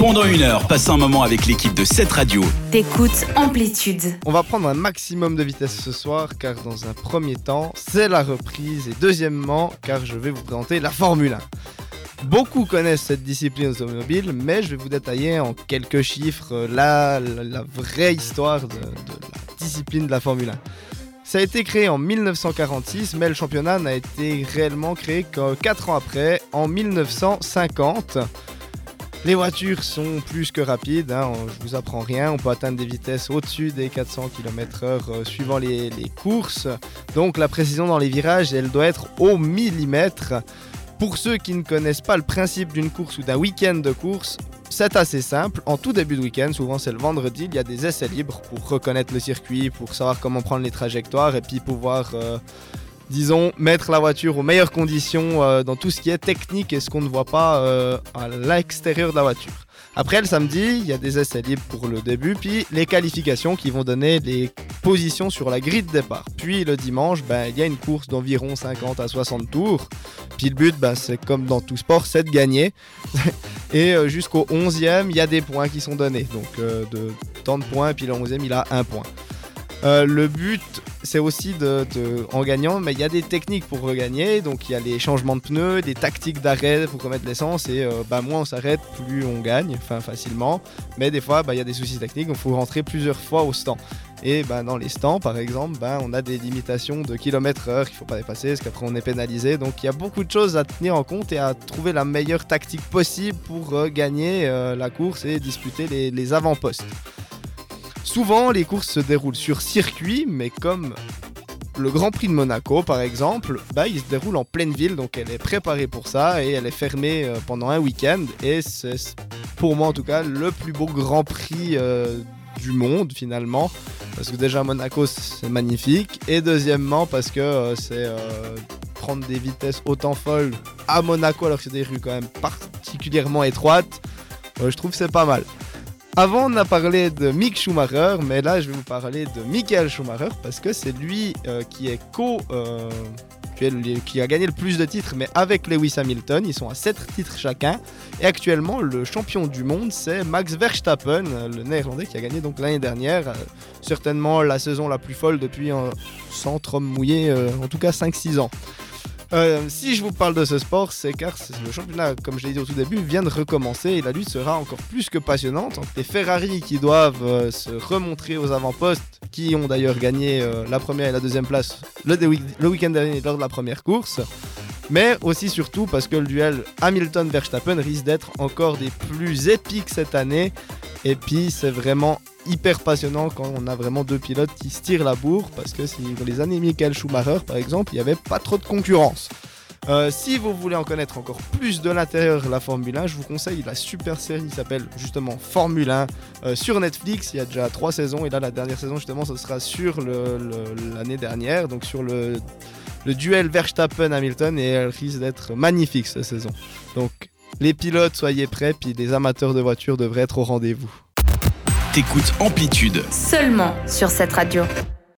Pendant une heure, passe un moment avec l'équipe de cette radio. T'écoutes Amplitude. On va prendre un maximum de vitesse ce soir car dans un premier temps, c'est la reprise et deuxièmement, car je vais vous présenter la Formule 1. Beaucoup connaissent cette discipline automobile, mais je vais vous détailler en quelques chiffres la, la, vraie histoire de, de la discipline de la Formule 1. Ça a été créé en 1946, mais le championnat n'a été réellement créé que 4 ans après, en 1950. Les voitures sont plus que rapides, hein, je vous apprends rien, on peut atteindre des vitesses au-dessus des 400 km/h euh, suivant les, les, courses. Donc la précision dans les virages, elle doit être au millimètre. Pour ceux qui ne connaissent pas le principe d'une course ou d'un week-end de course, c'est assez simple. En tout début de week-end, souvent c'est le vendredi, il y a des essais libres pour reconnaître le circuit, pour savoir comment prendre les trajectoires et puis pouvoir euh, disons, mettre la voiture aux meilleures conditions euh, dans tout ce qui est technique et ce qu'on ne voit pas euh, à l'extérieur de la voiture. Après le samedi, il y a des essais libres pour le début, puis les qualifications qui vont donner les positions sur la grille de départ. Puis le dimanche, ben, il y a une course d'environ 50 à 60 tours. Puis le but, ben, c'est comme dans tout sport, c'est de gagner. et euh, jusqu'au 11e, il y a des points qui sont donnés. Donc de tant de points, puis le 11e, il a un point. Euh, le but, c'est aussi de, en gagnant, mais il y a des techniques pour regagner. Donc il y a les changements de pneus, des tactiques d'arrêt pour remettre l'essence. Et euh, bah, moins on s'arrête, plus on gagne, enfin facilement. Mais des fois, bah, il y a des soucis techniques. Il faut rentrer plusieurs fois au stand. Et bah, dans les stands, par exemple, bah, on a des limitations de kilomètres heure qu'il ne faut pas dépasser, parce qu'après on est pénalisé. Donc il y a beaucoup de choses à tenir en compte et à trouver la meilleure tactique possible pour euh, gagner la course et disputer les avant-postes. Souvent, les courses se déroulent sur circuit, mais comme le Grand Prix de Monaco, par exemple, bah, il se déroule en pleine ville, donc elle est préparée pour ça et elle est fermée euh, pendant un week-end. Et c'est, pour moi en tout cas, le plus beau Grand Prix euh, du monde finalement. Parce que déjà, Monaco, c'est magnifique. Et deuxièmement, parce que euh, c'est prendre des vitesses autant folles à Monaco, alors que c'est des rues quand même particulièrement étroites. je trouve c'est pas mal. Avant, on a parlé de Mick Schumacher, mais là, je vais vous parler de Michael Schumacher parce que c'est lui euh, qui est co. Euh, qui a gagné le plus de titres, mais avec Lewis Hamilton, ils sont à 7 titres chacun. Et actuellement, le champion du monde, c'est Max Verstappen, le néerlandais qui a gagné donc l'année dernière. Euh, certainement la saison la plus folle depuis un centre mouillé, en tout cas 5-6 ans. Euh, si je vous parle de ce sport, c'est car le championnat, comme je l'ai dit au tout début, vient de recommencer et la lutte sera encore plus que passionnante les Ferrari qui doivent euh, se remontrer aux avant-postes, qui ont d'ailleurs gagné euh, la première et la deuxième place le, le week-end dernier lors de la première course. Mais aussi surtout parce que le duel Hamilton-Verstappen risque d'être encore des plus épiques cette année. Et puis c'est vraiment hyper passionnant quand on a vraiment deux pilotes qui se tirent la bourre parce que si dans les années Michael Schumacher par exemple, il n'y avait pas trop de concurrence. Euh, si vous voulez en connaître encore plus de l'intérieur de la Formule 1, je vous conseille la super série qui s'appelle justement Formule 1 euh, sur Netflix. Il y a déjà trois saisons et là la dernière saison justement ce sera sur l'année dernière, donc sur le, le duel Verstappen-Hamilton et elle risque d'être magnifique cette saison. Donc les pilotes soyez prêts, puis les amateurs de voitures devraient être au rendez-vous. T'écoutes Amplitude. Seulement sur cette radio.